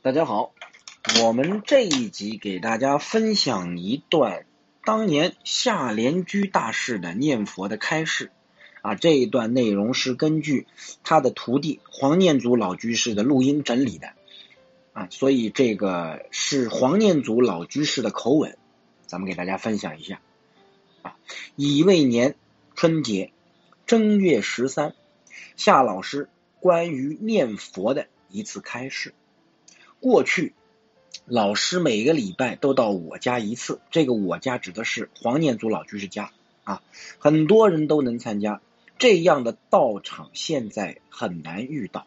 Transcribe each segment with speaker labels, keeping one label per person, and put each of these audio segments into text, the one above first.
Speaker 1: 大家好，我们这一集给大家分享一段当年夏莲居大师的念佛的开示啊。这一段内容是根据他的徒弟黄念祖老居士的录音整理的啊，所以这个是黄念祖老居士的口吻，咱们给大家分享一下啊。乙未年春节正月十三，夏老师关于念佛的一次开示。过去，老师每个礼拜都到我家一次。这个我家指的是黄念祖老居士家啊，很多人都能参加这样的道场，现在很难遇到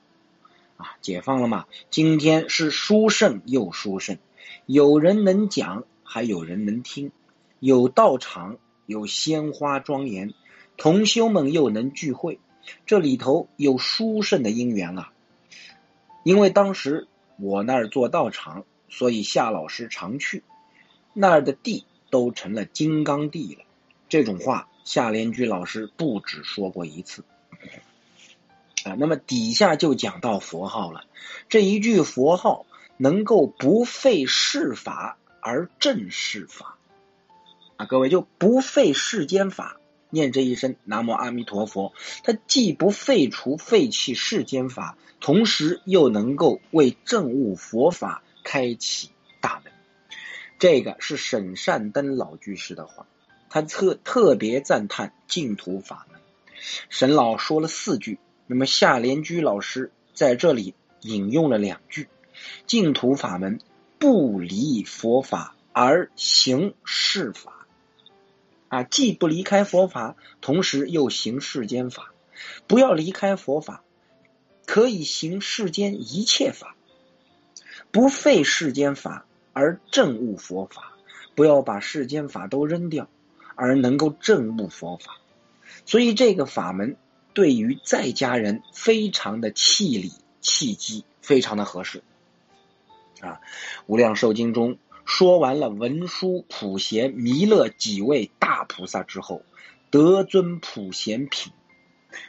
Speaker 1: 啊。解放了嘛？今天是殊胜又殊胜，有人能讲，还有人能听，有道场，有鲜花庄严，同修们又能聚会，这里头有殊胜的因缘啊。因为当时。我那儿做道场，所以夏老师常去那儿的地都成了金刚地了。这种话，夏连居老师不止说过一次啊。那么底下就讲到佛号了，这一句佛号能够不费世法而正世法啊。各位就不费世间法，念这一声南无阿弥陀佛，它既不废除废弃世间法。同时又能够为证悟佛法开启大门，这个是沈善登老居士的话，他特特别赞叹净土法门。沈老说了四句，那么夏莲居老师在这里引用了两句：净土法门不离佛法而行世法，啊，既不离开佛法，同时又行世间法，不要离开佛法。可以行世间一切法，不废世间法而证悟佛法。不要把世间法都扔掉，而能够证悟佛法。所以这个法门对于在家人非常的气理契机，非常的合适。啊，无量寿经中说完了文殊、普贤、弥勒几位大菩萨之后，德尊普贤品。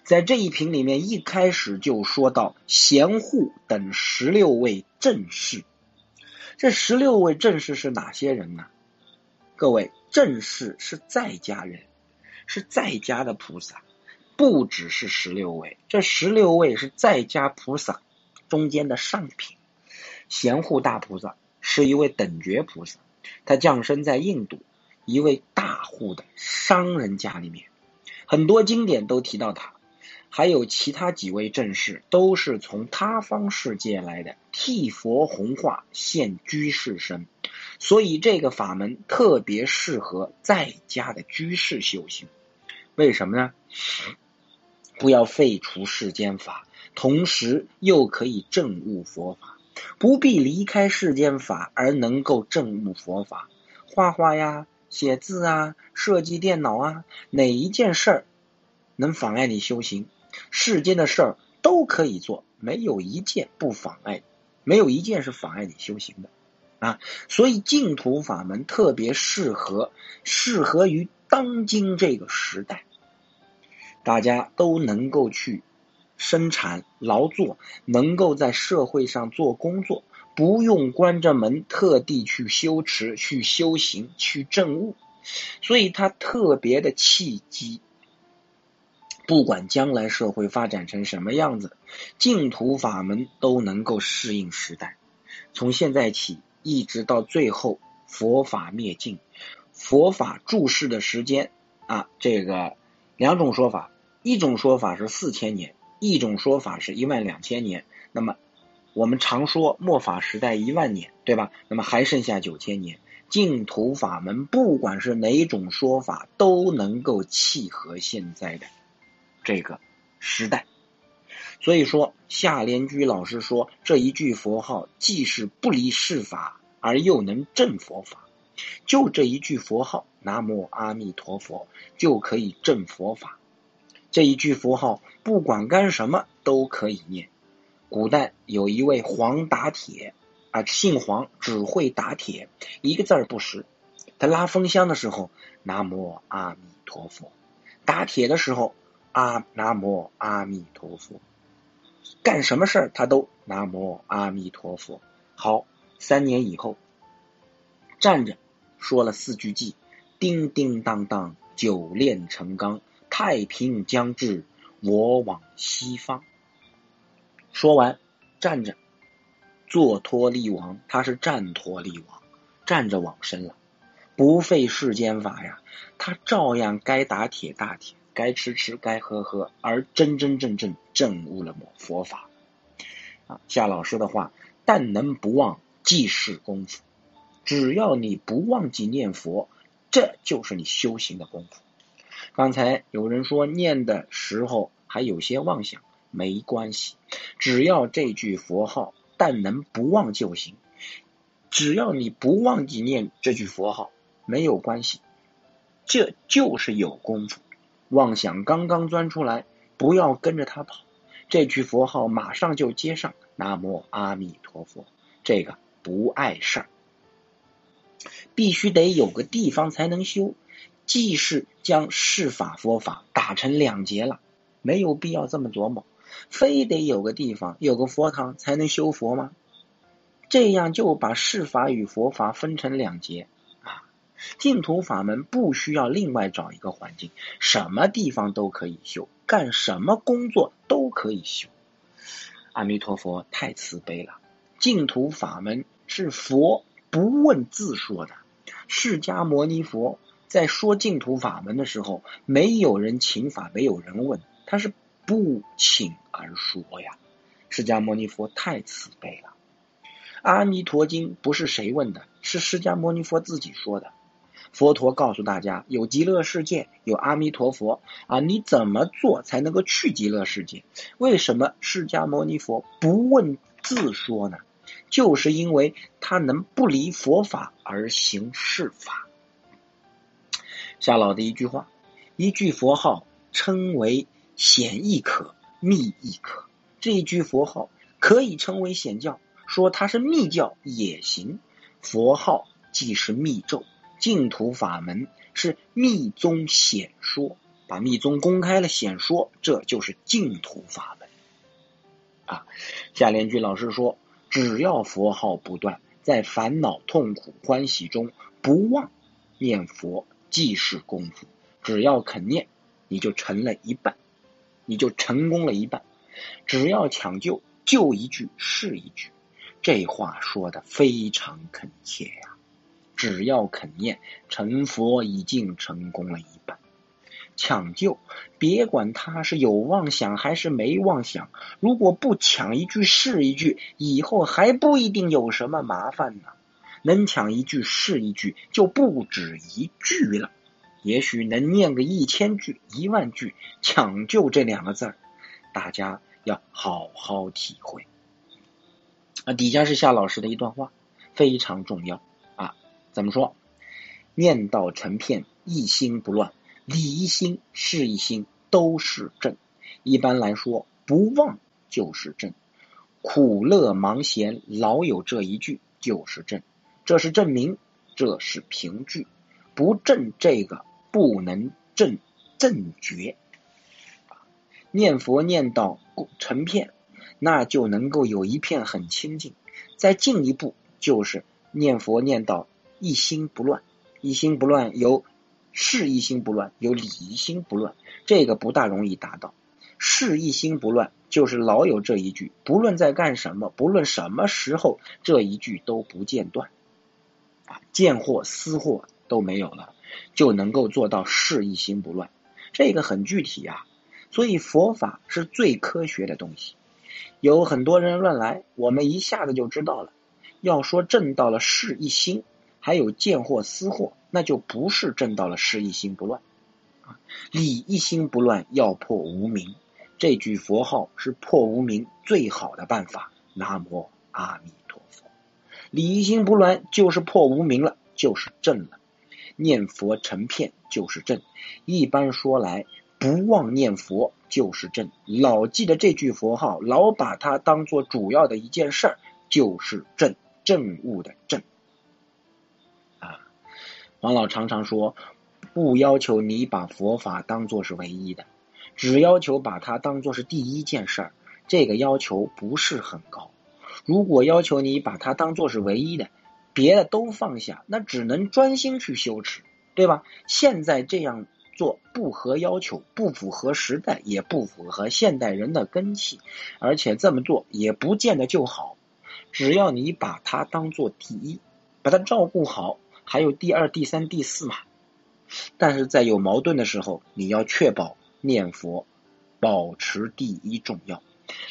Speaker 1: 在这一品里面，一开始就说到贤护等十六位正士。这十六位正士是哪些人呢？各位，正士是在家人，是在家的菩萨，不只是十六位。这十六位是在家菩萨中间的上品。贤护大菩萨是一位等觉菩萨，他降生在印度一位大户的商人家里面。很多经典都提到他，还有其他几位正士都是从他方世界来的，替佛弘化现居士身，所以这个法门特别适合在家的居士修行。为什么呢？不要废除世间法，同时又可以证悟佛法，不必离开世间法而能够证悟佛法。画画呀。写字啊，设计电脑啊，哪一件事儿能妨碍你修行？世间的事儿都可以做，没有一件不妨碍，没有一件是妨碍你修行的啊！所以净土法门特别适合，适合于当今这个时代，大家都能够去生产劳作，能够在社会上做工作。不用关着门特地去修持、去修行、去证悟，所以他特别的契机。不管将来社会发展成什么样子，净土法门都能够适应时代。从现在起一直到最后佛法灭尽，佛法注释的时间啊，这个两种说法，一种说法是四千年，一种说法是一万两千年。那么。我们常说末法时代一万年，对吧？那么还剩下九千年，净土法门不管是哪种说法，都能够契合现在的这个时代。所以说，夏莲居老师说这一句佛号既是不离世法，而又能证佛法。就这一句佛号“南无阿弥陀佛”就可以证佛法。这一句佛号不管干什么都可以念。古代有一位黄打铁啊，姓黄，只会打铁，一个字不识。他拉风箱的时候，南无阿弥陀佛；打铁的时候，啊，南无阿弥陀佛。干什么事儿他都南无阿弥陀佛。好，三年以后，站着说了四句偈：叮叮当当，九炼成钢，太平将至，我往西方。说完，站着坐脱力王，他是站脱力王，站着往生了，不费世间法呀，他照样该打铁打铁。该吃吃，该喝喝，而真真正正证悟了佛法。啊，夏老师的话，但能不忘即是功夫。只要你不忘记念佛，这就是你修行的功夫。刚才有人说念的时候还有些妄想，没关系，只要这句佛号但能不忘就行。只要你不忘记念这句佛号，没有关系，这就是有功夫。妄想刚刚钻出来，不要跟着他跑。这句佛号马上就接上，南无阿弥陀佛。这个不碍事儿，必须得有个地方才能修。既是将世法佛法打成两截了，没有必要这么琢磨，非得有个地方有个佛堂才能修佛吗？这样就把世法与佛法分成两截啊。净土法门不需要另外找一个环境，什么地方都可以修，干什么工作都可以修。阿弥陀佛太慈悲了，净土法门是佛不问自说的。释迦牟尼佛在说净土法门的时候，没有人请法，没有人问，他是不请而说呀。释迦牟尼佛太慈悲了。阿弥陀经不是谁问的，是释迦牟尼佛自己说的。佛陀告诉大家，有极乐世界，有阿弥陀佛啊！你怎么做才能够去极乐世界？为什么释迦牟尼佛不问自说呢？就是因为他能不离佛法而行世法。夏老的一句话，一句佛号称为显亦可，密亦可。这一句佛号可以称为显教，说它是密教也行。佛号即是密咒。净土法门是密宗显说，把密宗公开了显说，这就是净土法门。啊，夏莲居老师说，只要佛号不断，在烦恼、痛苦、欢喜中不忘念佛，即是功夫。只要肯念，你就成了一半，你就成功了一半。只要抢救，救一句是一句。这话说的非常恳切呀。只要肯念成佛，已经成功了一半。抢救，别管他是有妄想还是没妄想，如果不抢一句是一句，以后还不一定有什么麻烦呢。能抢一句是一句，就不止一句了，也许能念个一千句、一万句。抢救这两个字，大家要好好体会。啊，底下是夏老师的一段话，非常重要啊。怎么说？念道成片，一心不乱，理一心，事一心，都是正。一般来说，不忘就是正。苦乐忙闲，老有这一句就是正。这是证明，这是凭据。不证这个，不能证正觉。念佛念到成片，那就能够有一片很清净。再进一步，就是念佛念到。一心不乱，一心不乱有事一心不乱，有理一心不乱，这个不大容易达到。事一心不乱，就是老有这一句，不论在干什么，不论什么时候，这一句都不间断，啊，见货私货都没有了，就能够做到事一心不乱。这个很具体啊，所以佛法是最科学的东西。有很多人乱来，我们一下子就知道了。要说正到了事一心。还有见货私货，那就不是正到了事一心不乱啊，理一心不乱要破无明，这句佛号是破无明最好的办法。南无阿弥，理一心不乱就是破无明了，就是正了。念佛成片就是正，一般说来，不忘念佛就是正。老记得这句佛号，老把它当做主要的一件事儿，就是正正悟的正。啊王老常常说，不要求你把佛法当做是唯一的，只要求把它当做是第一件事儿。这个要求不是很高。如果要求你把它当做是唯一的，别的都放下，那只能专心去修持，对吧？现在这样做不合要求，不符合时代，也不符合现代人的根气，而且这么做也不见得就好。只要你把它当做第一，把它照顾好，还有第二、第三、第四嘛。但是在有矛盾的时候，你要确保念佛保持第一重要。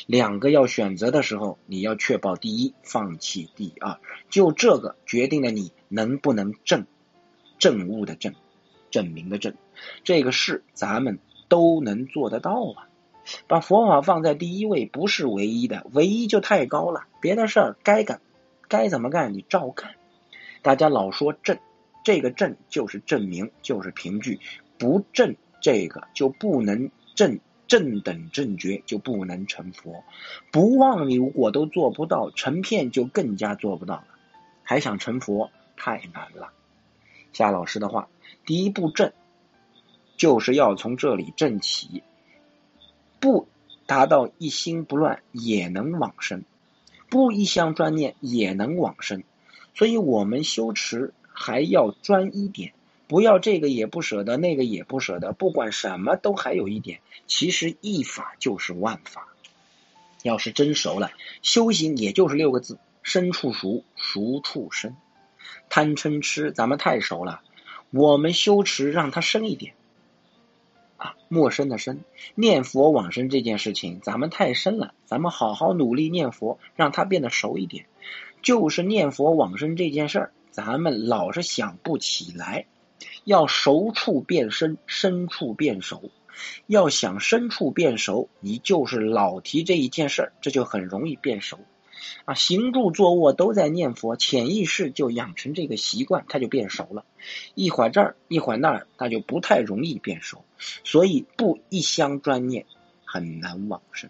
Speaker 1: 两个要选择的时候，你要确保第一，放弃第二。就这个决定了你能不能证证悟的证，证明的证。这个事咱们都能做得到啊。把佛法放在第一位不是唯一的，唯一就太高了。别的事儿该干，该怎么干你照干。大家老说正，这个正就是证明，就是凭据。不正这个就不能正正等正觉，就不能成佛。不忘如果都做不到，成片就更加做不到了。还想成佛太难了。夏老师的话，第一步正，就是要从这里正起。不达到一心不乱也能往生，不一相专念也能往生，所以我们修持还要专一点，不要这个也不舍得，那个也不舍得，不管什么都还有一点。其实一法就是万法，要是真熟了，修行也就是六个字：生处熟，熟处生。贪嗔痴咱们太熟了，我们修持让它生一点。啊，陌生的生，念佛往生这件事情，咱们太深了，咱们好好努力念佛，让它变得熟一点。就是念佛往生这件事儿，咱们老是想不起来，要熟处变深，深处变熟。要想深处变熟，你就是老提这一件事儿，这就很容易变熟。啊，行住坐卧都在念佛，潜意识就养成这个习惯，它就变熟了。一会儿这儿，一会儿那儿，那就不太容易变熟。所以不一相专念，很难往生。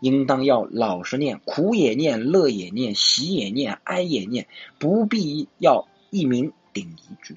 Speaker 1: 应当要老实念，苦也念，乐也念，喜也念，哀也念，不必要一名顶一句。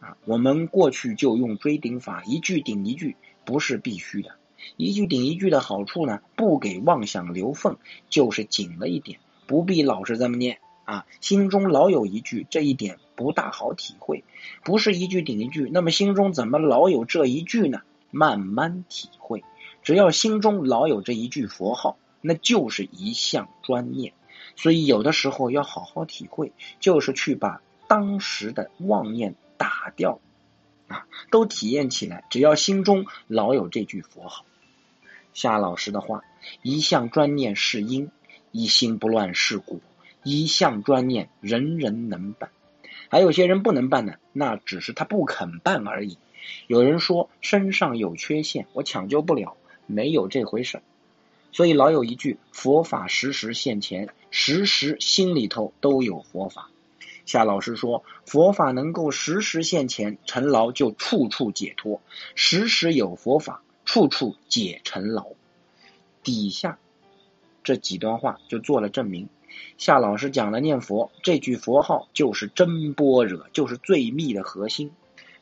Speaker 1: 啊，我们过去就用追顶法，一句顶一句，不是必须的。一句顶一句的好处呢，不给妄想留缝，就是紧了一点，不必老是这么念啊，心中老有一句，这一点不大好体会。不是一句顶一句，那么心中怎么老有这一句呢？慢慢体会，只要心中老有这一句佛号，那就是一项专念。所以有的时候要好好体会，就是去把当时的妄念打掉。啊，都体验起来，只要心中老有这句佛号。夏老师的话：一向专念是因，一心不乱是果。一向专念，人人能办。还有些人不能办呢，那只是他不肯办而已。有人说身上有缺陷，我抢救不了，没有这回事。所以老有一句：佛法时时现前，时时心里头都有佛法。夏老师说：“佛法能够时时现前，尘劳就处处解脱；时时有佛法，处处解尘劳。”底下这几段话就做了证明。夏老师讲的念佛这句佛号就是真般若，就是最密的核心，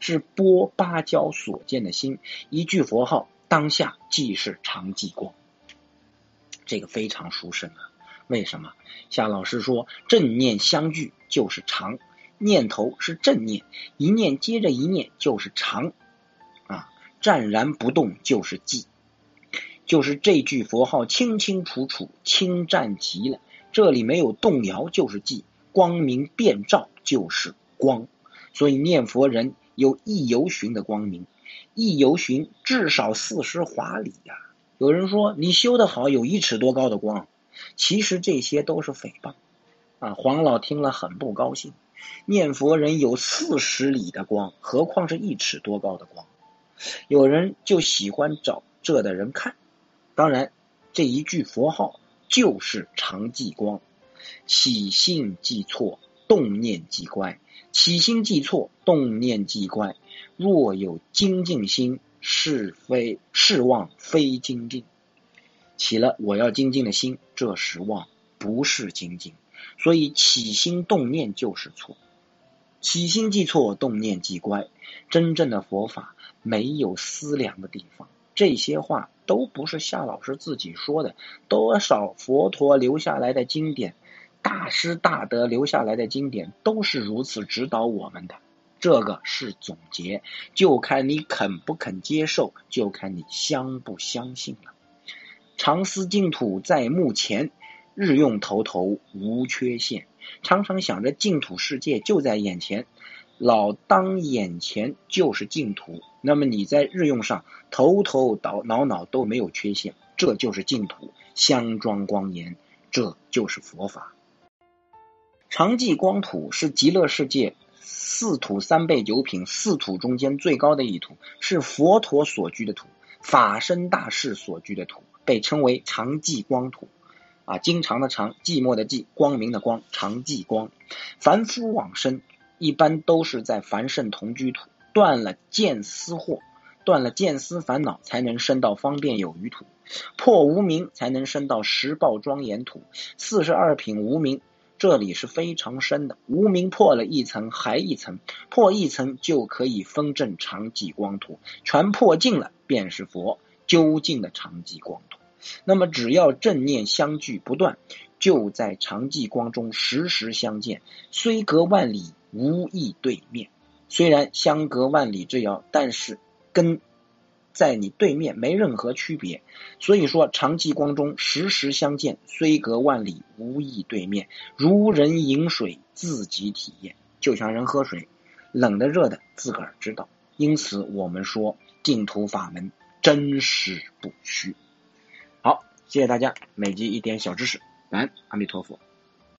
Speaker 1: 是波芭蕉所见的心。一句佛号当下即是常寂光，这个非常殊胜啊！为什么？夏老师说：“正念相聚就是常，念头是正念，一念接着一念就是常，啊，湛然不动就是寂，就是这句佛号清清楚楚，清湛极了。这里没有动摇就是寂，光明遍照就是光。所以念佛人有一游寻的光明，一游寻至少四十华里呀。有人说你修得好，有一尺多高的光。”其实这些都是诽谤啊！黄老听了很不高兴。念佛人有四十里的光，何况是一尺多高的光？有人就喜欢找这的人看。当然，这一句佛号就是常寂光。起心即错，动念即乖。起心即错，动念即乖。若有精进心，是非是妄非精进。起了我要精进的心，这时望，不是精进。所以起心动念就是错，起心即错，动念即乖。真正的佛法没有思量的地方。这些话都不是夏老师自己说的，多少佛陀留下来的经典，大师大德留下来的经典，都是如此指导我们的。这个是总结，就看你肯不肯接受，就看你相不相信了。常思净土在目前，日用头头无缺陷。常常想着净土世界就在眼前，老当眼前就是净土。那么你在日用上头头脑脑脑都没有缺陷，这就是净土，香庄光严，这就是佛法。常寂光土是极乐世界四土三倍九品四土中间最高的一土，是佛陀所居的土，法身大士所居的土，被称为常寂光土。啊，经常的常，寂寞的寂，光明的光，常寂光。凡夫往生，一般都是在凡圣同居土，断了见思惑，断了见思烦恼，才能升到方便有余土，破无明，才能升到十报庄严土。四十二品无明，这里是非常深的，无明破了一层，还一层，破一层就可以分证常寂光土，全破尽了，便是佛究竟的常寂光土。那么，只要正念相聚不断，就在常寂光中时时相见。虽隔万里，无意对面。虽然相隔万里之遥，但是跟在你对面没任何区别。所以说，长寂光中时时相见，虽隔万里，无意对面。如人饮水，自己体验，就像人喝水，冷的热的自个儿知道。因此，我们说净土法门真实不虚。好谢谢大家，每集一点小知识，感恩阿弥陀佛。